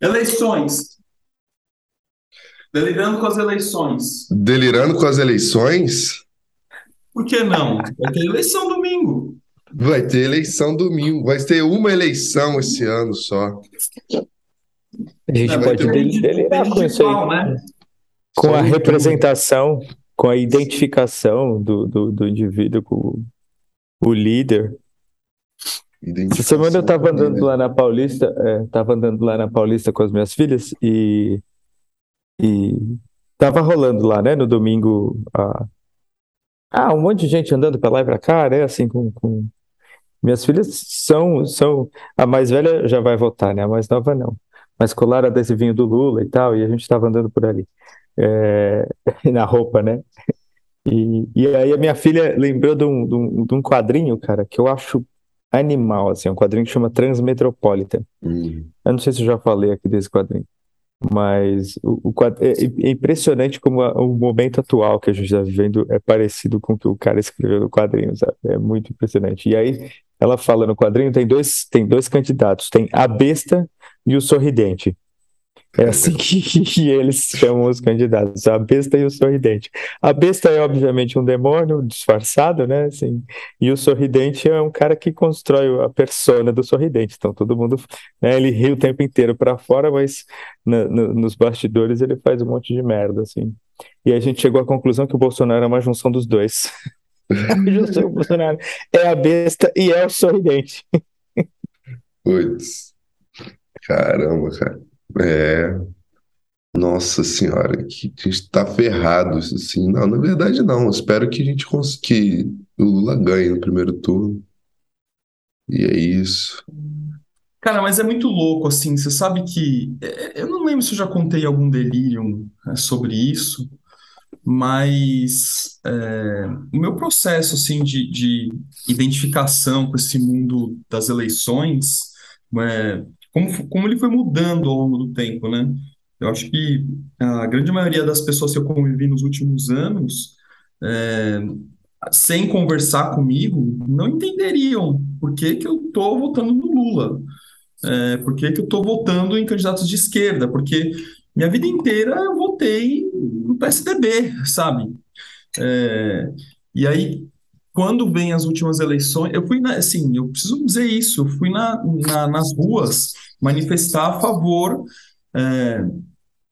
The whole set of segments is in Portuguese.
Eleições. Delirando com as eleições. Delirando com as eleições? Por que não? Vai ter eleição domingo. Vai ter eleição domingo. Vai ter uma eleição esse ano só. A gente Não, pode vai ter um del- delirar com isso aí. né? Com a Só representação, com a identificação do, do, do indivíduo com o líder. Essa semana eu tava andando lá na Paulista, é, tava andando lá na Paulista com as minhas filhas e, e tava rolando lá, né, no domingo, a, ah, um monte de gente andando pra lá e pra cá, né, assim, com, com... Minhas filhas são, são, a mais velha já vai votar, né, a mais nova não, mas colaram adesivinho do Lula e tal, e a gente tava andando por ali, é, na roupa, né, e, e aí a minha filha lembrou de um, de um, de um quadrinho, cara, que eu acho animal, assim, é um quadrinho que chama Transmetropolitan. Hum. Eu não sei se eu já falei aqui desse quadrinho, mas o, o é, é impressionante como a- o momento atual que a gente está vivendo é parecido com o que o cara escreveu no quadrinho, sabe? É muito impressionante. E aí ela fala no quadrinho, tem dois, tem dois candidatos, tem a besta e o sorridente. É assim que, eles chamam os candidatos, a besta e o sorridente. A besta é obviamente um demônio disfarçado, né? Assim, e o sorridente é um cara que constrói a persona do sorridente. Então todo mundo, né, ele ri o tempo inteiro para fora, mas na- no- nos bastidores ele faz um monte de merda, assim. E a gente chegou à conclusão que o Bolsonaro é uma junção dos dois. A junção do Bolsonaro é a besta e é o sorridente. Putz. Caramba, cara. É. Nossa senhora, que a gente tá ferrado, assim. Não, na verdade não. Espero que a gente consiga o Lula ganhe no primeiro turno. E é isso. Cara, mas é muito louco, assim, você sabe que, é, eu não lembro se eu já contei algum delírio né, sobre isso, mas é, o meu processo, assim, de, de identificação com esse mundo das eleições, é, como, como ele foi mudando ao longo do tempo, né? Eu acho que a grande maioria das pessoas que eu convivi nos últimos anos, é, sem conversar comigo, não entenderiam por que que eu tô votando no Lula. É, por que que eu estou votando em candidatos de esquerda? Porque minha vida inteira eu votei no PSDB, sabe? É, e aí, quando vem as últimas eleições, eu fui, na, assim, eu preciso dizer isso, eu fui na, na- nas ruas manifestar a favor, é,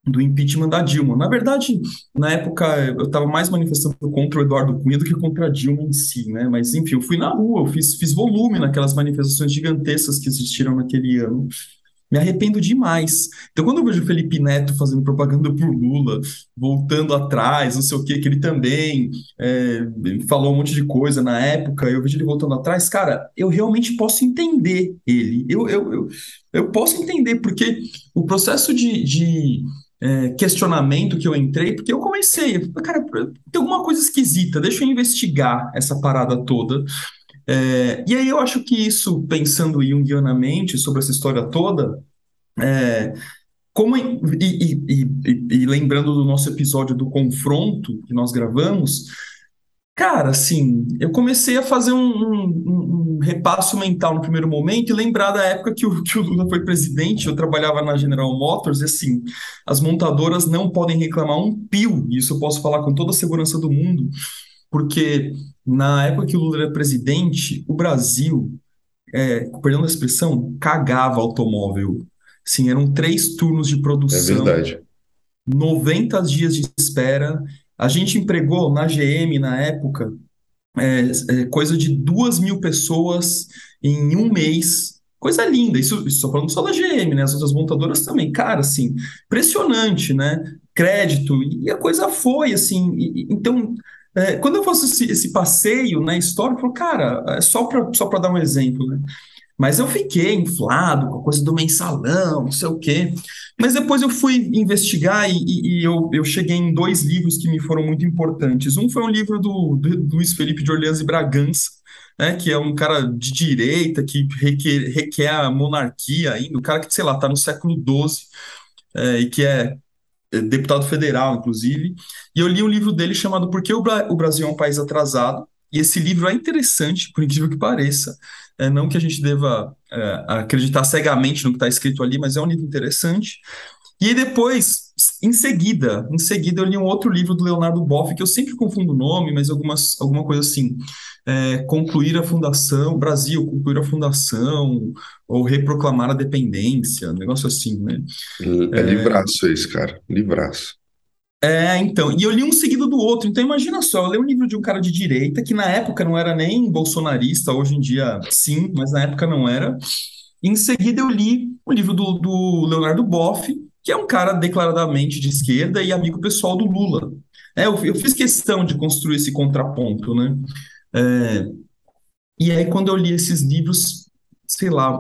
do impeachment da Dilma. Na verdade, na época, eu estava mais manifestando contra o Eduardo Cunha do que contra a Dilma em si, né? Mas, enfim, eu fui na rua, eu fiz, fiz volume naquelas manifestações gigantescas que existiram naquele ano. Me arrependo demais. Então, quando eu vejo o Felipe Neto fazendo propaganda pro Lula, voltando atrás, não sei o quê, que ele também é, falou um monte de coisa na época, eu vejo ele voltando atrás, cara, eu realmente posso entender ele. Eu, eu, eu, eu posso entender, porque o processo de, de é, questionamento que eu entrei, porque eu comecei, cara, tem alguma coisa esquisita, deixa eu investigar essa parada toda. É, e aí eu acho que isso, pensando junguianamente sobre essa história toda, é, como e, e- e- e- e lembrando do nosso episódio do confronto que nós gravamos, cara, assim, eu comecei a fazer um, um- um repasso mental no primeiro momento e lembrar da época que o, que o Lula foi presidente, eu trabalhava na General Motors, e assim, as montadoras não podem reclamar um pio, e isso eu posso falar com toda a segurança do mundo, porque na época que o Lula era presidente, o Brasil, é, perdão a expressão, cagava automóvel. Sim, eram três turnos de É produção, verdade. 90 dias de espera. A gente empregou na GM, na época, é, é, coisa de duas mil pessoas em um mês. Coisa linda, isso, isso só falando só da GM, né? As outras montadoras também. Cara, assim, impressionante, né? Crédito, e a coisa foi, assim. e- então, é, quando eu faço esse, esse passeio na história, eu falo, cara, é só para só dar um exemplo, né? Mas eu fiquei inflado com a coisa do mensalão, não sei o quê. Mas depois eu fui investigar e, e- e eu, eu cheguei em dois livros que me foram muito importantes. Um foi um livro do, do Luiz Felipe de Orleans e Bragança, né, que é um cara de direita que requer, requer a monarquia ainda, um cara que, sei lá, está no século XII é, e que é, deputado federal, inclusive. E eu li um livro dele chamado Por que o Brasil é um País Atrasado? e esse livro é interessante, por incrível que pareça. É, não que a gente deva é, acreditar cegamente no que está escrito ali, mas é um livro interessante. E aí depois, em seguida, em seguida eu li um outro livro do Leonardo Boff, que eu sempre confundo o nome, mas algumas, alguma coisa assim, é, concluir a fundação, Brasil, concluir a fundação, ou reproclamar a dependência, um negócio assim, né? É, é livraço esse, cara, livraço. É, então, e eu li um seguido do outro, então imagina só, eu li um livro de um cara de direita, que na época não era nem bolsonarista, hoje em dia sim, mas na época não era, em seguida eu li o livro do, do Leonardo Boff, que é um cara declaradamente de esquerda e amigo pessoal do Lula. É, eu, eu fiz questão de construir esse contraponto, né? É, e aí, quando eu li esses livros, sei lá,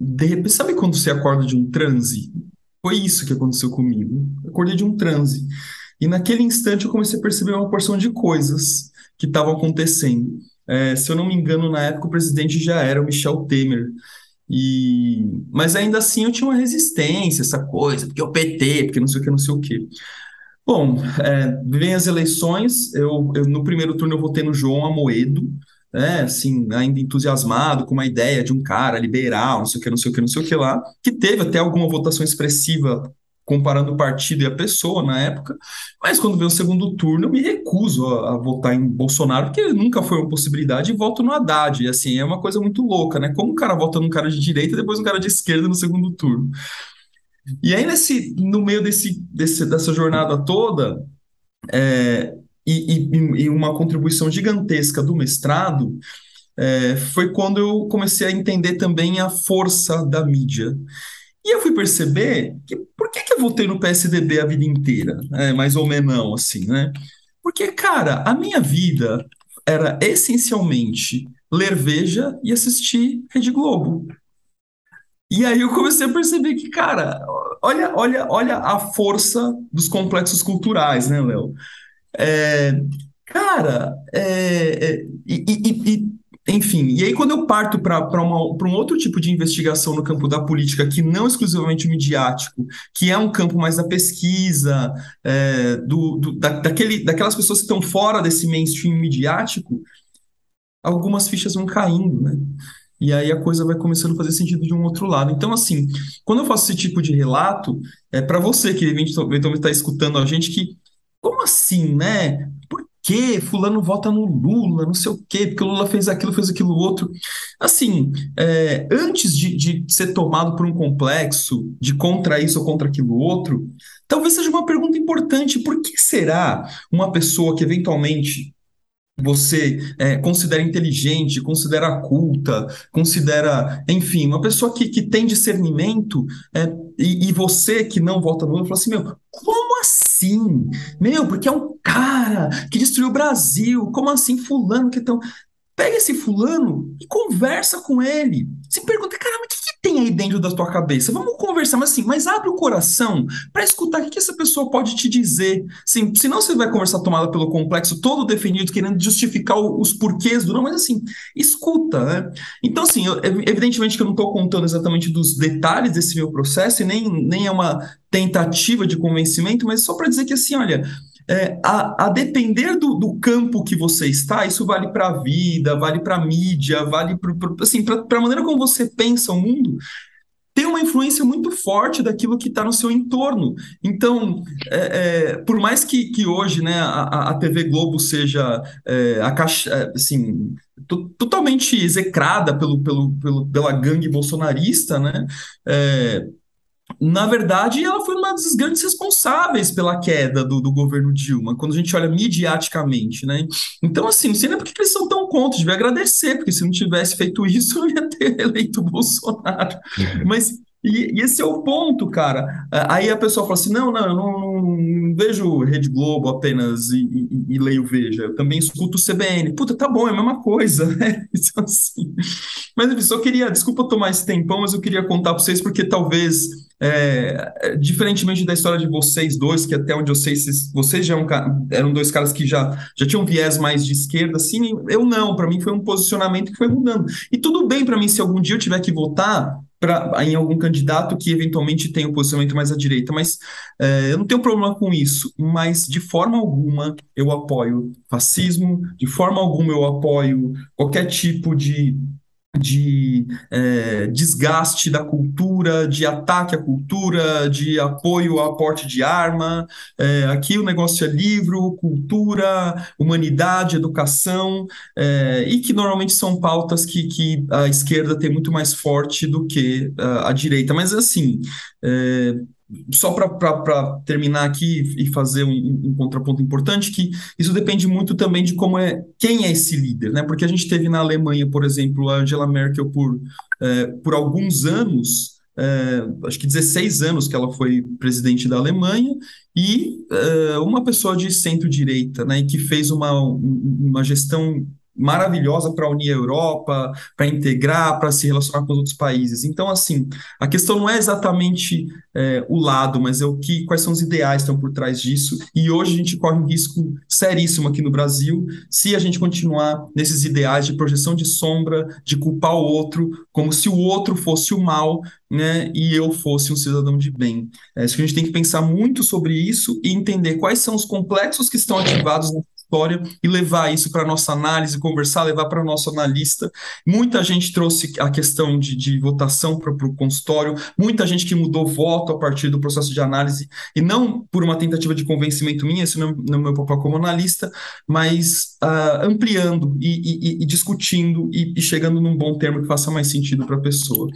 de repente, sabe quando você acorda de um transe? Foi isso que aconteceu comigo. Eu acordei de um transe. E naquele instante eu comecei a perceber uma porção de coisas que estavam acontecendo. É, se eu não me engano, na época o presidente já era o Michel Temer. E, mas ainda assim eu tinha uma resistência, essa coisa, porque o PT, porque não sei o que, não sei o que. Bom, é, vem as eleições, eu, eu, no primeiro turno eu votei no João Amoedo, né, assim, ainda entusiasmado com uma ideia de um cara liberal, não sei o que, não sei o que, não sei o que lá, que teve até alguma votação expressiva comparando o partido e a pessoa na época, mas quando veio o segundo turno, eu me recuso a, a, votar em Bolsonaro, porque nunca foi uma possibilidade, e voto no Haddad. E assim, é uma coisa muito louca, né? Como o cara vota num cara de direita e depois um cara de esquerda no segundo turno. E aí, nesse, no meio desse, desse dessa jornada toda, é, e, e, e, uma contribuição gigantesca do mestrado, é, foi quando eu comecei a entender também a força da mídia. E eu fui perceber que por que, que eu votei no PSDB a vida inteira? É, mais ou menos assim, né? Porque, cara, a minha vida era essencialmente ler Veja e assistir Rede Globo. E aí eu comecei a perceber que, cara, olha, olha, olha a força dos complexos culturais, né, Léo? É, cara, é, é, e, e, e enfim, e aí quando eu parto para um outro tipo de investigação no campo da política, que não exclusivamente o midiático, que é um campo mais da pesquisa, é, do, do, da, daquele, daquelas pessoas que estão fora desse mainstream midiático, algumas fichas vão caindo, né? E aí a coisa vai começando a fazer sentido de um outro lado. Então, assim, quando eu faço esse tipo de relato, é para você que eventualmente está escutando a gente que, como assim, né? Por quê? Fulano vota no Lula, não sei o quê, porque o Lula fez aquilo, fez aquilo outro. Assim, é, antes de, de ser tomado por um complexo de contra isso ou contra aquilo outro, talvez seja uma pergunta importante: por que será uma pessoa que eventualmente você é, considera inteligente, considera culta, considera, enfim, uma pessoa que, que tem discernimento, é, e, e, você que não vota no Lula, fala assim, meu, como assim? Meu, porque é um cara que destruiu o Brasil, como assim fulano que tão... Pega esse fulano e conversa com ele. Se pergunta, caramba, tem aí dentro da tua cabeça? Vamos conversar, mas assim, mas abre o coração para escutar o que, que essa pessoa pode te dizer. Sim, senão você vai conversar tomada pelo complexo, todo definido, querendo justificar os porquês do não, mas assim, escuta, né? Então, assim, eu, evidentemente que eu não estou contando exatamente dos detalhes desse meu processo, e nem, nem é uma tentativa de convencimento, mas só para dizer que assim, olha, é, a, a, depender do, do, campo que você está, isso vale para a vida, vale para a mídia, vale para assim, a maneira como você pensa o mundo, tem uma influência muito forte daquilo que está no seu entorno. Então, é, é, por mais que, que hoje né, a, a TV Globo seja é, a caixa, é, assim, totalmente execrada pelo, pelo, pelo, pela gangue bolsonarista, né? Na verdade, ela foi uma das grandes responsáveis pela queda do, do governo Dilma, quando a gente olha midiaticamente, né? Então, assim, não sei nem por que eles são tão contra, devia agradecer, porque se não tivesse feito isso, eu ia ter eleito o Bolsonaro. Uhum. Mas e, e, esse é o ponto, cara. Aí a pessoa fala assim: não, não, eu não, não vejo Rede Globo apenas e, e, e, leio Veja, eu também escuto o CBN. Puta, tá bom, é a mesma coisa, né? Então, assim. Mas eu só queria, desculpa tomar esse tempão, mas eu queria contar para vocês, porque talvez, é, diferentemente da história de vocês dois, que até onde eu sei, vocês, vocês já eram, eram dois caras que já, já tinham viés mais de esquerda, assim, eu não, para mim foi um posicionamento que foi mudando. E tudo bem para mim se algum dia eu tiver que votar pra, em algum candidato que eventualmente tenha um posicionamento mais à direita, mas é, eu não tenho problema com isso, mas de forma alguma eu apoio fascismo, de forma alguma eu apoio qualquer tipo de de é, desgaste da cultura, de ataque à cultura, de apoio ao aporte de arma. É, aqui o negócio é livro, cultura, humanidade, educação, é, e que normalmente são pautas que, que a esquerda tem muito mais forte do que a, a direita. Mas assim, é, só para terminar aqui e fazer um, um, contraponto importante, que isso depende muito também de como é quem é esse líder, né? Porque a gente teve na Alemanha, por exemplo, a Angela Merkel por, é, por alguns anos, é, acho que 16 anos que ela foi presidente da Alemanha, e é, uma pessoa de centro-direita, né? Que fez uma, uma gestão maravilhosa para unir a Europa, para integrar, para se relacionar com os outros países. Então, assim, a questão não é exatamente é, o lado, mas é o que, quais são os ideais que estão por trás disso. E hoje a gente corre um risco seríssimo aqui no Brasil se a gente continuar nesses ideais de projeção de sombra, de culpar o outro, como se o outro fosse o mal, né, e eu fosse um cidadão de bem. É, acho que a gente tem que pensar muito sobre isso e entender quais são os complexos que estão ativados história e levar isso para nossa análise, conversar, levar para o nosso analista. Muita gente trouxe a questão de, de votação para o consultório, muita gente que mudou voto a partir do processo de análise, e não por uma tentativa de convencimento minha, isso não, não é meu papel como analista, mas uh, ampliando e, e, e discutindo e, e chegando num bom termo que faça mais sentido para a pessoa.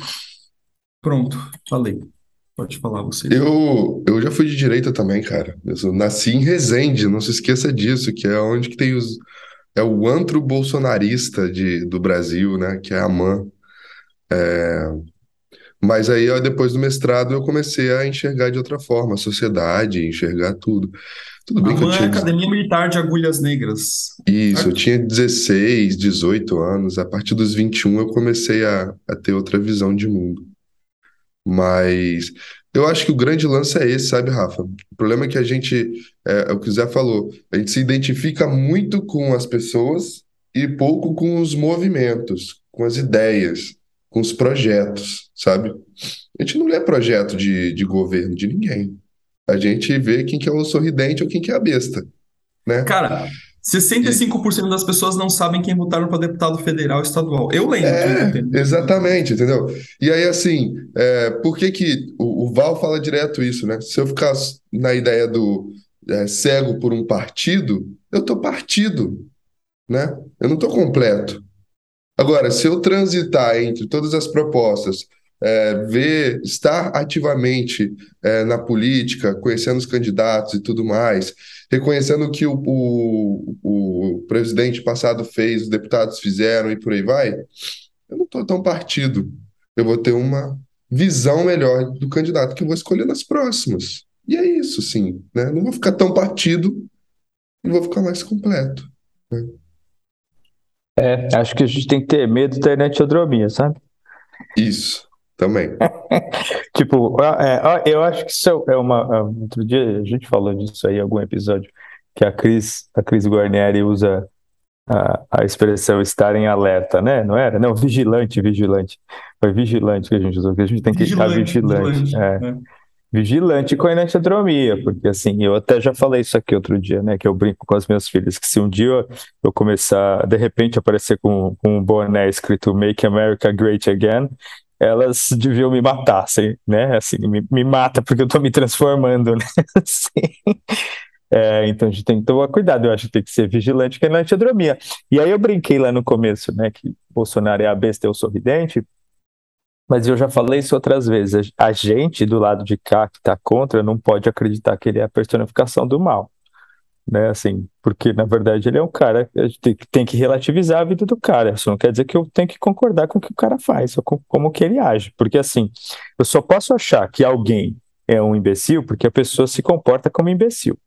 Pronto, falei. Pode falar você. Eu, eu já fui de direita também, cara. Eu nasci em Resende, não se esqueça disso, que é onde que tem os. É o antro bolsonarista de, do Brasil, né? Que é a MAN. É... Mas aí, ó, depois do mestrado, eu comecei a enxergar de outra forma a sociedade, enxergar tudo. Tudo bem a que eu é tinha. Academia Militar de Agulhas Negras. Isso, eu tinha 16, 18 anos. A partir dos 21 eu comecei a, a ter outra visão de mundo. Mas eu acho que o grande lance é esse, sabe, Rafa? O problema é que a gente, é, é o que o Zé falou, a gente se identifica muito com as pessoas e pouco com os movimentos, com as ideias, com os projetos, sabe? A gente não lê projeto de, de governo de ninguém. A gente vê quem que é o sorridente ou quem que é a besta, né? Cara, 65% das pessoas não sabem quem votaram para deputado federal e estadual. Eu lembro. É, exatamente, entendeu? E aí, assim, é, por que que o, o, Val fala direto isso, né? Se eu ficar na ideia do é, cego por um partido, eu tô partido, né? Eu não tô completo. Agora, se eu transitar entre todas as propostas, é, ver, estar ativamente é, na política, conhecendo os candidatos e tudo mais, reconhecendo o que o, o, o presidente passado fez, os deputados fizeram e por aí vai, eu não estou tão partido. Eu vou ter uma visão melhor do candidato que eu vou escolher nas próximas. E é isso, sim. Né? Não vou ficar tão partido e vou ficar mais completo. Né? É, acho que a gente tem que ter medo da enetiodromia, sabe? Isso. Também. tipo, é, eu acho que isso é uma. É, outro dia a gente falou disso aí em algum episódio, que a Cris, a Cris Guarnieri usa a, a expressão estar em alerta, né? Não era? Não, vigilante, vigilante. Foi vigilante que a gente usou, que a gente tem que vigilante, estar vigilante. vigilante é. É. Vigilante com a enantiodromia, porque assim, eu até já falei isso aqui outro dia, né? Que eu brinco com as minhas filhas, que se um dia eu começar, de repente, aparecer com, com um boné escrito Make America Great Again, elas deviam me matar, assim, né? Assim, me, me mata porque eu tô me transformando, né? Assim. É, então a gente tem que tomar cuidado, eu acho que tem que ser vigilante com a antiodromia. E aí eu brinquei lá no começo, né, que Bolsonaro é a besta e o sorridente, mas eu já falei isso outras vezes. A gente do lado de cá que está contra não pode acreditar que ele é a personificação do mal né? Assim, porque na verdade ele é um cara que tem, que relativizar a vida do cara. Isso não quer dizer que eu tenho que concordar com o que o cara faz, ou com como que ele age. Porque assim, eu só posso achar que alguém é um imbecil porque a pessoa se comporta como imbecil,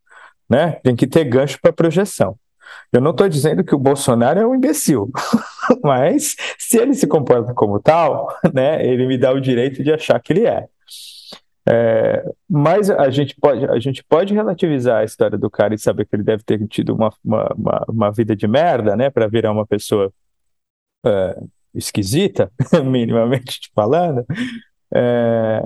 né? Tem que ter gancho para projeção. Eu não estou dizendo que o Bolsonaro é um imbecil, mas se ele se comporta como tal, né, ele me dá o direito de achar que ele é. É, mas a gente, pode, a gente pode relativizar a história do cara e saber que ele deve ter tido uma, uma, uma, vida de merda, né, para virar uma pessoa é, esquisita, minimamente falando, é,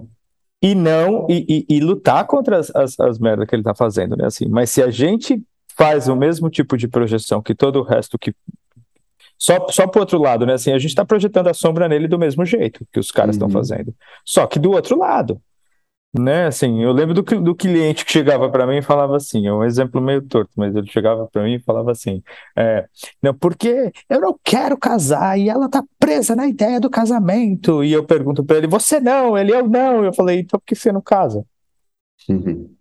e não e, e, e, lutar contra as, as, as merdas que ele tá fazendo, né? Assim, mas se a gente faz o mesmo tipo de projeção que todo o resto que só, só pro outro lado, né? Assim, a gente está projetando a sombra nele do mesmo jeito que os caras estão uhum. fazendo. Só que do outro lado. Né, assim, eu lembro do, do cliente que chegava para mim e falava assim, é um exemplo meio torto, mas ele chegava para mim e falava assim, é, não, porque eu não quero casar e ela tá presa na ideia do casamento. E eu pergunto para ele, você não? Ele, eu não. Eu falei, então por que você não casa? Uhum.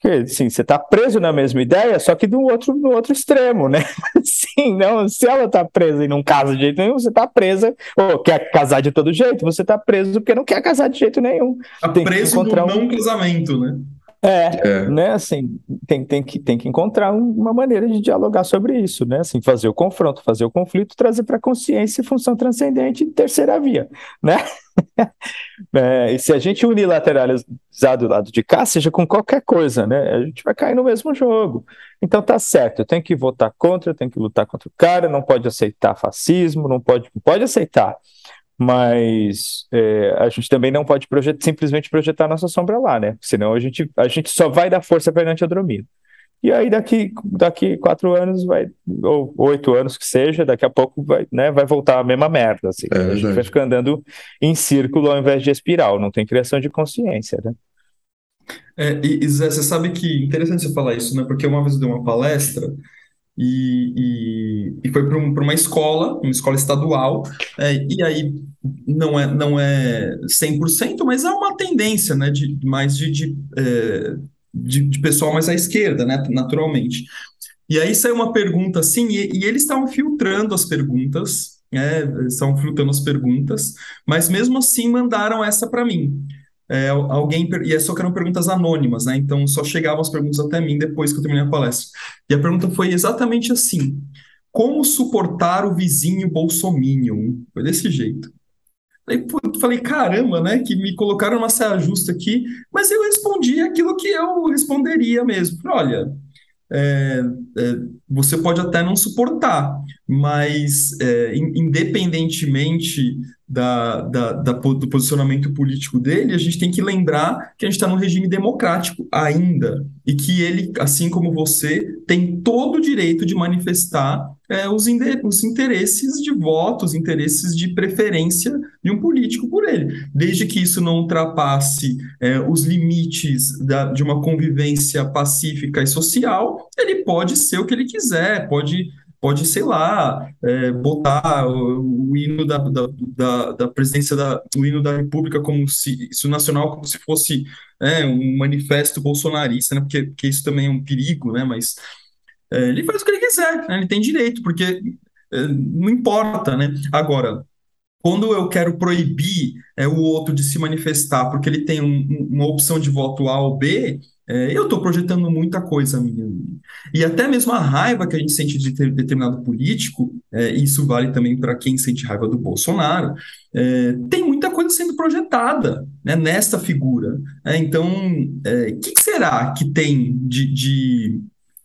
Porque, sim, você está preso na mesma ideia, só que do outro, no outro extremo, né? Sim, não, se ela está presa e não casa de jeito nenhum, você está presa, ou quer casar de todo jeito, você está preso porque não quer casar de jeito nenhum. Está preso no um... não casamento, né? É, é, né, assim, tem, tem, que, tem que encontrar uma maneira de dialogar sobre isso, né, assim, fazer o confronto, fazer o conflito, trazer para a consciência função transcendente terceira via, né, é, e se a gente unilateralizar do lado de cá, seja com qualquer coisa, né, a gente vai cair no mesmo jogo, então tá certo, eu tenho que votar contra, eu tenho que lutar contra o cara, não pode aceitar fascismo, não pode, pode aceitar, mas é, a gente também não pode projet simplesmente projetar nossa sombra lá, né? Senão a gente, a gente só vai dar força perante a Andromeda. E aí daqui, daqui quatro anos vai, ou oito anos que seja, daqui a pouco vai, né, vai voltar a mesma merda. Assim. É, a gente vai ficar andando em círculo ao invés de espiral, não tem criação de consciência, né? É, e, Zé, você sabe que interessante você falar isso, né? Porque uma vez eu dei uma palestra e, e, e foi para um, uma escola, uma escola estadual, é, e aí não é, não é 100%, mas é uma tendência, né, de, mais de, de, é, de, de pessoal mais à esquerda, né, naturalmente. E aí saiu uma pergunta assim, e, e eles estavam filtrando as perguntas, né, estavam filtrando as perguntas, mas mesmo assim mandaram essa para mim é, alguém, e é só que eram perguntas anônimas, né? Então só chegavam as perguntas até mim depois que eu terminei a palestra. E a pergunta foi exatamente assim: como suportar o vizinho bolsominion? Foi desse jeito. Pô, falei, caramba, né? Que me colocaram uma saia justa aqui, mas eu respondi aquilo que eu responderia mesmo. Olha, é, é, você pode até não suportar, mas é, independentemente da, da, da, do posicionamento político dele, a gente tem que lembrar que a gente está num regime democrático ainda e que ele, assim como você, tem todo o direito de manifestar é, os, os interesses de voto, os interesses de preferência de um político por ele, desde que isso não ultrapasse é, os limites da, de uma convivência pacífica e social, ele pode ser o que ele quiser, pode pode, sei lá, é, botar o, o hino da, da, da, da, presidência da, o hino da República como se, isso nacional como se fosse é, um manifesto bolsonarista, né? Porque, porque isso também é um perigo, né? Mas ele faz o que ele quiser, né? Ele tem direito, porque é, não importa, né? Agora, quando eu quero proibir é, o outro de se manifestar porque ele tem um, uma opção de voto A ou B, é, eu estou projetando muita coisa minha. E até mesmo a raiva que a gente sente de ter determinado político, é, isso vale também para quem sente raiva do Bolsonaro, é, tem muita coisa sendo projetada né, nesta figura. É, então, o é, que será que tem de, de,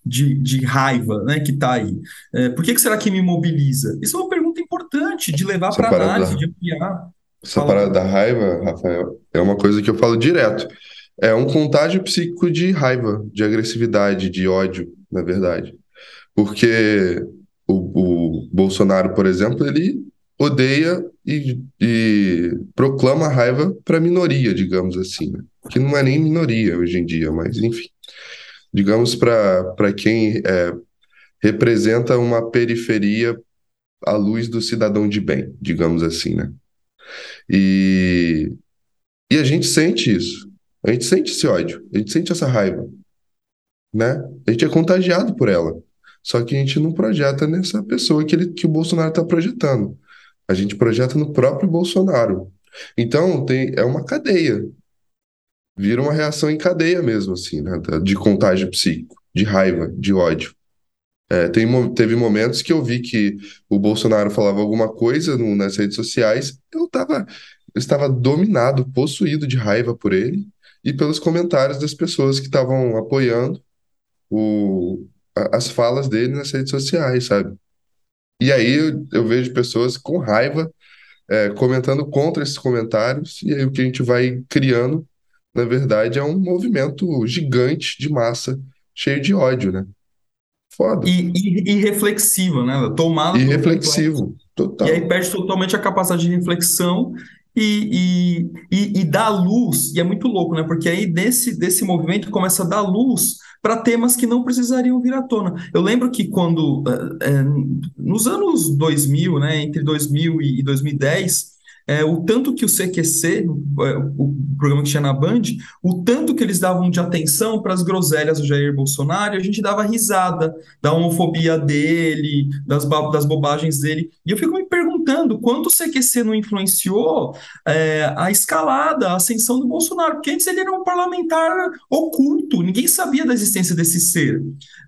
de, de raiva né, que está aí? É, por que, que será que me mobiliza? Isso é uma pergunta importante de levar para análise, da... de ampliar. Essa parada da raiva, Rafael, é uma coisa que eu falo direto. É um contágio psíquico de raiva, de agressividade, de ódio, na verdade. Porque o, o Bolsonaro, por exemplo, ele odeia e, e proclama raiva para a minoria, digamos assim, né? que não é nem minoria hoje em dia, mas enfim, digamos para quem é, representa uma periferia à luz do cidadão de bem, digamos assim, né? E, e a gente sente isso. A gente sente esse ódio, a gente sente essa raiva, né? A gente é contagiado por ela. Só que a gente não projeta nessa pessoa que, ele, que o Bolsonaro está projetando. A gente projeta no próprio Bolsonaro. Então, tem, é uma cadeia. Vira uma reação em cadeia mesmo, assim, né? De contágio psíquico, de raiva, de ódio. É, tem, teve momentos que eu vi que o Bolsonaro falava alguma coisa no, nas redes sociais, eu, tava, estava dominado, possuído de raiva por ele, e pelos comentários das pessoas que estavam apoiando o, as falas dele nas redes sociais, sabe? E aí eu, eu vejo pessoas com raiva é, comentando contra esses comentários, e aí o que a gente vai criando, na verdade, é um movimento gigante de massa, cheio de ódio, né? Foda. E, e, e reflexivo, né? Tomado E reflexivo, total. E aí perde totalmente a capacidade de reflexão e, e, e, e dá luz, e é muito louco, né? Porque aí desse, desse movimento começa a dar luz para temas que não precisariam vir à tona. Eu lembro que quando, é, nos anos 2000, né, entre 2000 e 2010, é, o tanto que o CQC, o programa que tinha na Band, o tanto que eles davam de atenção para as groselhas do Jair Bolsonaro, a gente dava risada da homofobia dele, das, das bobagens dele. E eu fico me perguntando quanto o CQC não influenciou é, a escalada, a ascensão do Bolsonaro, porque antes ele era um parlamentar oculto, ninguém sabia da existência desse ser.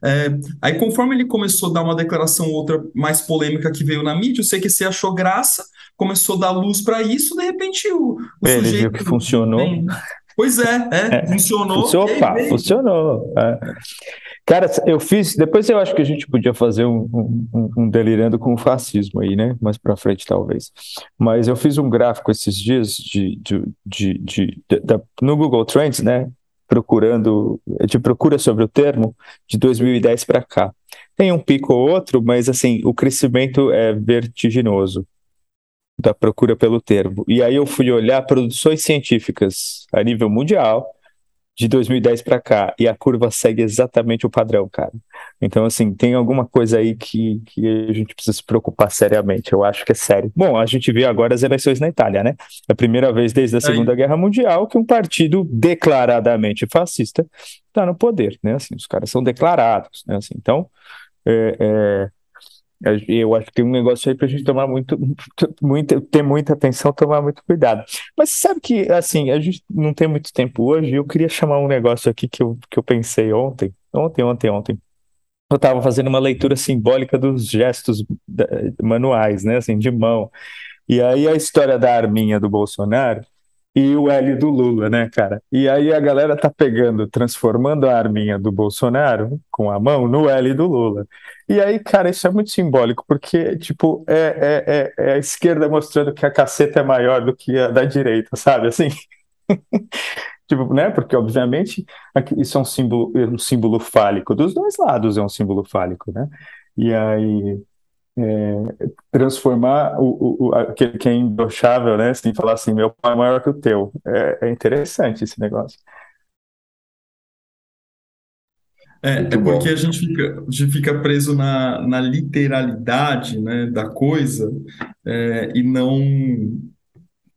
É, aí, conforme ele começou a dar uma declaração outra mais polêmica que veio na mídia, o CQC achou graça, começou a dar luz para isso, de repente o, o Ele sujeito... viu que funcionou. Bem, pois é, é, é funcionou. Opa, funcionou. É. Cara, eu fiz. Depois eu acho que a gente podia fazer um, um, um delirando com o fascismo aí, né? Mais para frente, talvez. Mas eu fiz um gráfico esses dias de, de, de, de, de no Google Trends, né? Procurando, de procura sobre o termo, de 2010 para cá. Tem um pico ou outro, mas assim, o crescimento é vertiginoso da procura pelo termo. E aí eu fui olhar produções científicas a nível mundial de 2010 para cá e a curva segue exatamente o padrão, cara. Então, assim, tem alguma coisa aí que, que a gente precisa se preocupar seriamente. Eu acho que é sério. Bom, a gente viu agora as eleições na Itália, né? É a primeira vez desde a Segunda. Guerra Mundial que um partido declaradamente fascista está no poder, né? Assim, os caras são declarados, né? Assim, então, é, é eu acho que tem um negócio aí para a gente tomar muito, muito, ter muita atenção, tomar muito cuidado. Mas sabe que, assim, a gente não tem muito tempo hoje, eu queria chamar um negócio aqui que eu, que eu pensei ontem, ontem, ontem, ontem. Eu estava fazendo uma leitura simbólica dos gestos manuais, né, assim, de mão. E aí a história da arminha do Bolsonaro e o L do Lula, né, cara? E aí a galera tá pegando, transformando a arminha do Bolsonaro com a mão no L do Lula. E aí, cara, isso é muito simbólico, porque, tipo, é, é, é, é a esquerda mostrando que a caceta é maior do que a da direita, sabe? Assim. tipo, né? Porque, obviamente, isso é um símbolo, um símbolo fálico. Dos dois lados é um símbolo fálico, né? E aí é, transformar o, o, aquele que é imbrochável, né? Assim, falar assim, meu pai é maior que o teu. É, é interessante esse negócio. É, é porque a gente fica, a gente fica preso na, na literalidade, né, da coisa é, e não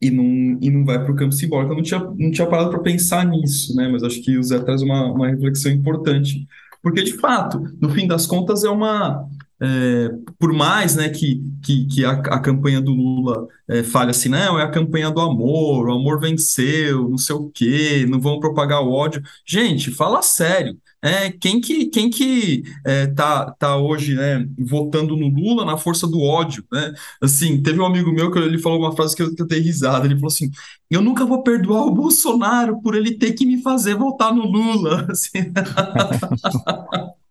e não, e não vai para o campo simbólico. Eu não tinha, não tinha parado para pensar nisso, né? Mas acho que o Zé traz uma, uma reflexão importante. Porque, de fato, no fim das contas, é uma, é, por mais né, que, que, que a, a, campanha do Lula é, fale assim, não, é a campanha do amor, o amor venceu, não sei o quê, não vão propagar o ódio. Gente, fala sério. É, quem que, quem que é, tá, tá hoje né, votando no Lula na força do ódio? Né? Assim, teve um amigo meu que ele falou uma frase que eu, que eu dei risada. Ele falou assim: Eu nunca vou perdoar o Bolsonaro por ele ter que me fazer votar no Lula. Assim.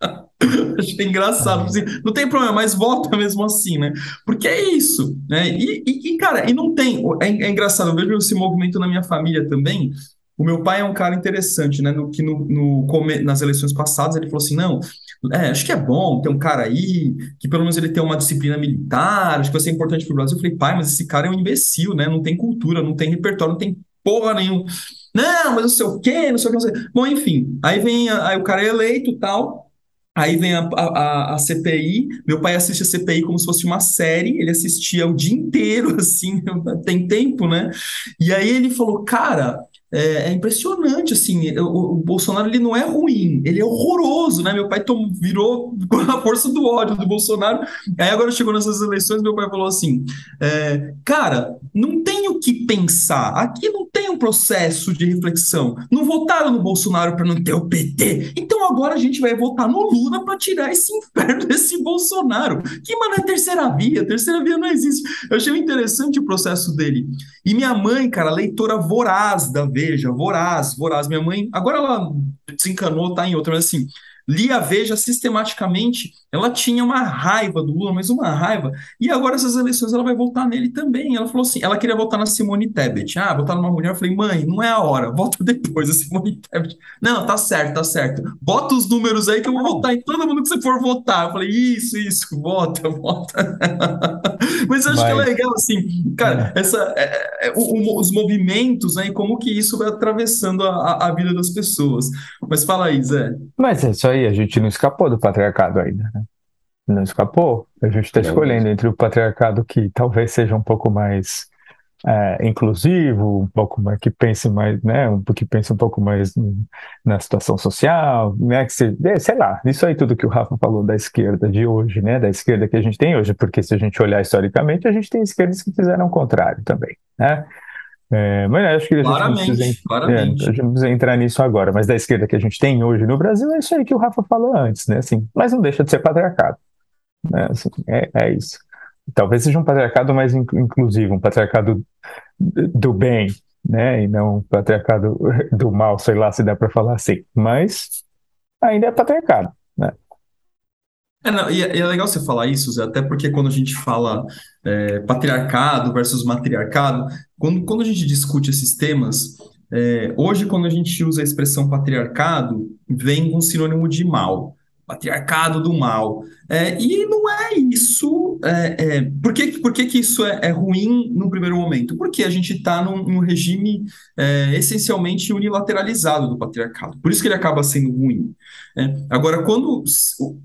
Acho engraçado. Assim, não tem problema, mas vota mesmo assim, né? Porque é isso, né? E, e, e cara, e não tem. É, é, engraçado, eu vejo esse movimento na minha família também. O meu pai é um cara interessante, né? No, que no, no, nas eleições passadas ele falou assim: não, é, acho que é bom ter um cara aí, que pelo menos ele tem uma disciplina militar, acho que vai ser importante para o Brasil. Eu falei, pai, mas esse cara é um imbecil, né? Não tem cultura, não tem repertório, não tem porra nenhuma. Não, mas não sei o quê, não sei o que, não sei. Bom, enfim, aí vem, aí o cara é eleito tal. Aí vem a, a, a, CPI, meu pai assiste a CPI como se fosse uma série, ele assistia o dia inteiro, assim, tem tempo, né? E aí ele falou, cara, é, é, impressionante, assim, o, o, Bolsonaro ele não é ruim, ele é horroroso, né? Meu pai tom, virou a força do ódio do Bolsonaro. Aí agora chegou nessas eleições, meu pai falou assim: é, cara, não tem o que pensar, aqui não tem um processo de reflexão. Não votaram no Bolsonaro para não ter o PT, então agora a gente vai votar no Lula para tirar esse inferno desse Bolsonaro. Que mano é terceira via? Terceira via não existe. Eu achei interessante o processo dele. E minha mãe, cara, leitora voraz da Veja, voraz, voraz. Minha mãe, agora ela desencanou, tá em outra, mas assim, lia Veja sistematicamente ela tinha uma raiva do Lula, mas uma raiva. E agora essas eleições ela vai votar nele também. Ela falou assim, ela queria votar na Simone Tebet. Ah, votar numa mulher. Eu falei, mãe, não é a hora, vota depois a Simone Tebet. Não, tá certo, tá certo. Bota os números aí que eu vou votar em todo mundo que você for votar. Eu falei, isso, isso, vota, vota. mas eu acho mas... que é legal, assim, cara, é. essa, é, é, o, os movimentos, né, e como que isso vai atravessando a, a vida das pessoas. Mas fala aí, Zé. Mas é isso aí, a gente não escapou do patriarcado ainda, né? Não escapou. A gente está escolhendo entre o patriarcado que talvez seja um pouco mais é, inclusivo, um pouco mais que pense mais, né, um, que pense um pouco mais na situação social, né, que se, é, sei lá, isso aí tudo que o Rafa falou da esquerda de hoje, né, da esquerda que a gente tem hoje, porque se a gente olhar historicamente, a gente tem esquerdas que fizeram o contrário também, né? É, mas acho que a gente, claramente, precisa, claramente. É, a gente não precisa entrar nisso agora, mas da esquerda que a gente tem hoje no Brasil é isso aí que o Rafa falou antes, né? Assim, mas não deixa de ser patriarcado. Né? Assim, é, é isso. Talvez seja um patriarcado mais inclusivo, um patriarcado do bem, né? E não um patriarcado do mal, sei lá se dá para falar assim. Mas ainda é patriarcado, né? É, não, e, é, e é legal você falar isso, Zé, até porque quando a gente fala é, patriarcado versus matriarcado, quando, quando a gente discute esses temas, é, hoje, quando a gente usa a expressão patriarcado, vem um sinônimo de mal patriarcado do mal. É, e não é isso. É, é, por que, por que, que isso é, é ruim no primeiro momento? Porque a gente está num, num, regime é, essencialmente unilateralizado do patriarcado. Por isso que ele acaba sendo ruim. É. agora, quando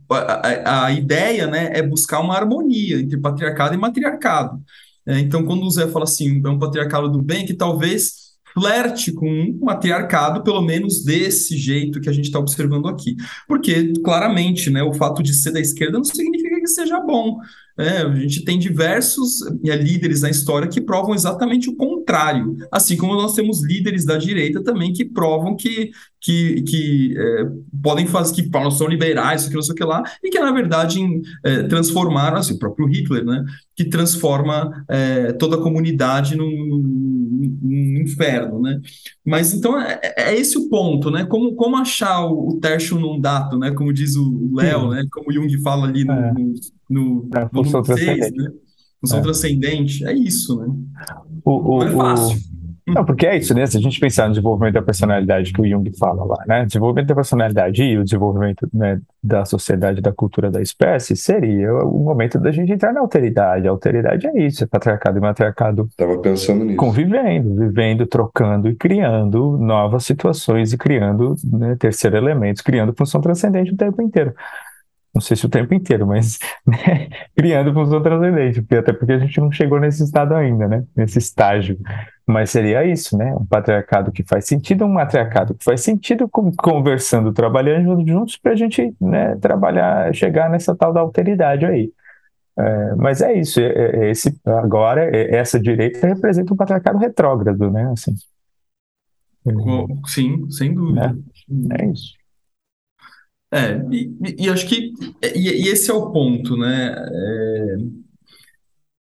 a, a, a, ideia né, é buscar uma harmonia entre patriarcado e matriarcado. É, então, quando o Zé fala assim, é um patriarcado do bem, que talvez flerte com um matriarcado, pelo menos desse jeito que a gente está observando aqui. Porque, claramente, né, o fato de ser da esquerda não significa que seja bom. É, a gente tem diversos é, líderes na história que provam exatamente o contrário, assim como nós temos líderes da direita também que provam que, que, que é, podem fazer, que são liberais, isso aqui, não sei o que lá, e que na verdade é, transformaram, assim, o próprio Hitler, né, que transforma é, toda a comunidade num, num, num, inferno, né? Mas então é, é, esse o ponto, né? Como, como achar o, o tertium non dato, né? Como diz o Léo, né? Como Jung fala ali no, no no, é, função no 6, né? Função é. transcendente, é isso, né? O, o, Não é fácil. O... Não, porque é isso, né? Se a gente pensar no desenvolvimento da personalidade que o Jung fala lá, né? Desenvolvimento da personalidade e o desenvolvimento né, da sociedade, da cultura da espécie, seria o momento da gente entrar na alteridade. A alteridade é isso, é patriarcado e matriarcado. Tava pensando nisso. Convivendo, vivendo, trocando e criando novas situações e criando né, terceiro elementos, criando função transcendente o tempo inteiro não sei se o tempo inteiro, mas né, criando função transcendente, até porque a gente não chegou nesse estado ainda, né? Nesse estágio. Mas seria isso, né? Um patriarcado que faz sentido, um matriarcado que faz sentido, conversando, trabalhando juntos para a gente né, trabalhar, chegar nessa tal da alteridade aí. É, mas é isso, é, é, esse, agora é, essa direita representa um patriarcado retrógrado, né? Assim, Sim, sem dúvida. É, é isso. É, e, e acho que e, e, esse é o ponto, né? É,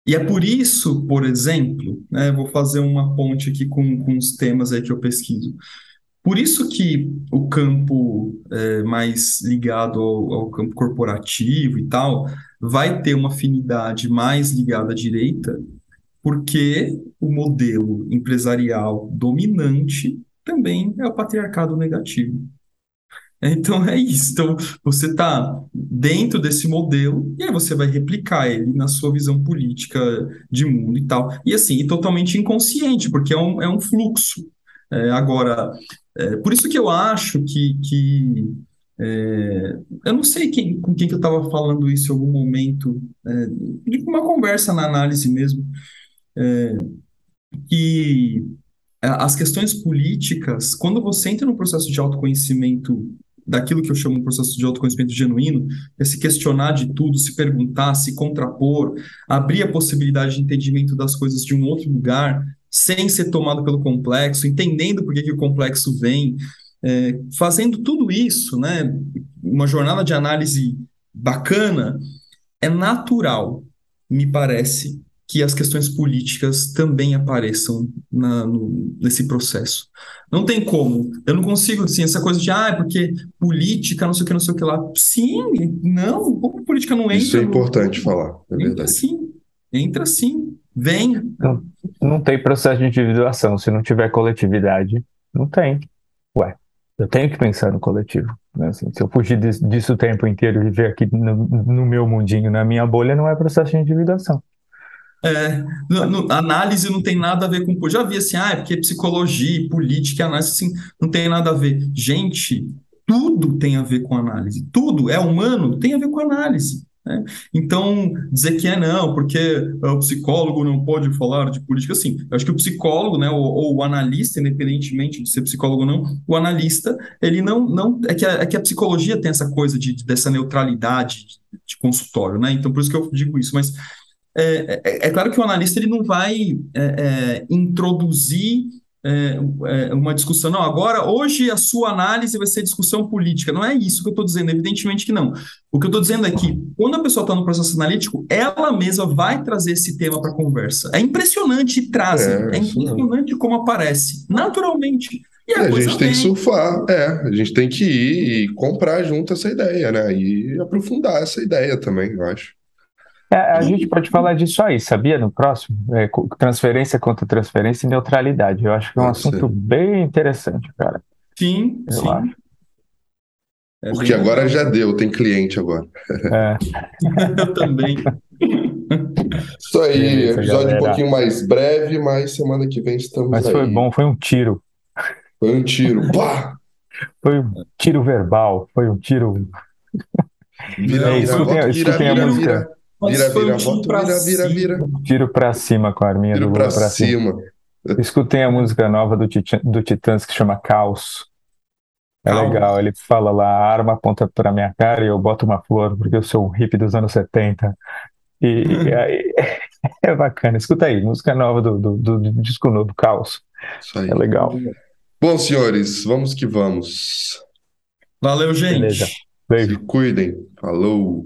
e é por isso, por exemplo, né, vou fazer uma ponte aqui com, com os temas aí que eu pesquiso. Por isso que o campo é, mais ligado ao, ao, campo corporativo e tal vai ter uma afinidade mais ligada à direita, porque o modelo empresarial dominante também é o patriarcado negativo. Então é isso. Então você está dentro desse modelo e aí você vai replicar ele na sua visão política de mundo e tal. E assim, e totalmente inconsciente, porque é um, é um fluxo. É, agora, é, por isso que eu acho que, que é, eu não sei quem, com quem que eu estava falando isso em algum momento, é, uma conversa na análise mesmo, é, que as questões políticas, quando você entra no processo de autoconhecimento daquilo que eu chamo de processo de autoconhecimento genuíno, é se questionar de tudo, se perguntar, se contrapor, abrir a possibilidade de entendimento das coisas de um outro lugar, sem ser tomado pelo complexo, entendendo por que, que o complexo vem, é, fazendo tudo isso, né, uma jornada de análise bacana, é natural, me parece, que as questões políticas também apareçam na, no, nesse processo. Não tem como. Eu não consigo, assim, essa coisa de, ah, é porque política, não sei o que, não sei o que lá. Sim, não, como política não entra? Isso é importante no... falar, é entra verdade. sim, entra sim, vem. Não, não tem processo de individuação. Se não tiver coletividade, não tem. Ué, eu tenho que pensar no coletivo. Né? Assim, se eu fugir disso, disso, o tempo inteiro e viver aqui no, no, meu mundinho, na minha bolha, não é processo de individuação. É, no, análise não tem nada a ver com. Já vi assim, ah, é porque psicologia, política, análise, assim, não tem nada a ver. Gente, tudo tem a ver com análise. Tudo é humano, tem a ver com análise. Né? Então, dizer que é não, porque o psicólogo não pode falar de política, assim, eu acho que o psicólogo, né, ou, ou, o analista, independentemente de ser psicólogo ou não, o analista, ele não, não é, que a, é que a psicologia tem essa coisa de, dessa neutralidade de, de consultório, né, então por isso que eu digo isso, mas é, é, é claro que o analista ele não vai é, é introduzir é, uma discussão. Não, agora, hoje a sua análise vai ser discussão política. Não é isso que eu estou dizendo, evidentemente que não. O que eu estou dizendo é que, quando a pessoa está no processo analítico, ela mesma vai trazer esse tema para a conversa. É impressionante traz, é, é impressionante como aparece, naturalmente. E a, a gente tem que surfar, é, a gente tem que ir e comprar junto essa ideia, né? E aprofundar essa ideia também, eu acho. É, a gente pode falar disso aí, sabia? No próximo, é, transferência contra transferência e neutralidade. Eu acho que é um pode assunto ser. bem interessante, cara. Sim, eu sim. acho. É Porque agora já deu, tem cliente agora. É. eu também. Isso aí, Beleza, episódio galera. um pouquinho mais breve, mas semana que vem estamos mas aí. Mas foi bom, foi um tiro. Foi um tiro, pá! Foi um tiro verbal, foi um tiro. Vira, é, escutem, vira, vira, a música. Vira. Vira, vira, volta, vira, vira, vira. Tiro pra cima com a arminha Tiro do pra, Lula pra cima. cima. Escutem a música nova do, do Titãs que chama Caos. É Caos. legal, ele fala lá, a arma aponta pra minha cara e eu boto uma flor, porque eu sou um hippie dos anos 70. E, e aí, é bacana. Escuta aí, música nova do, do, do, do disco novo, Caos. Isso aí. É legal. Bom, senhores, vamos que vamos. Valeu, gente. Beleza. Beijo. Se cuidem. Falou.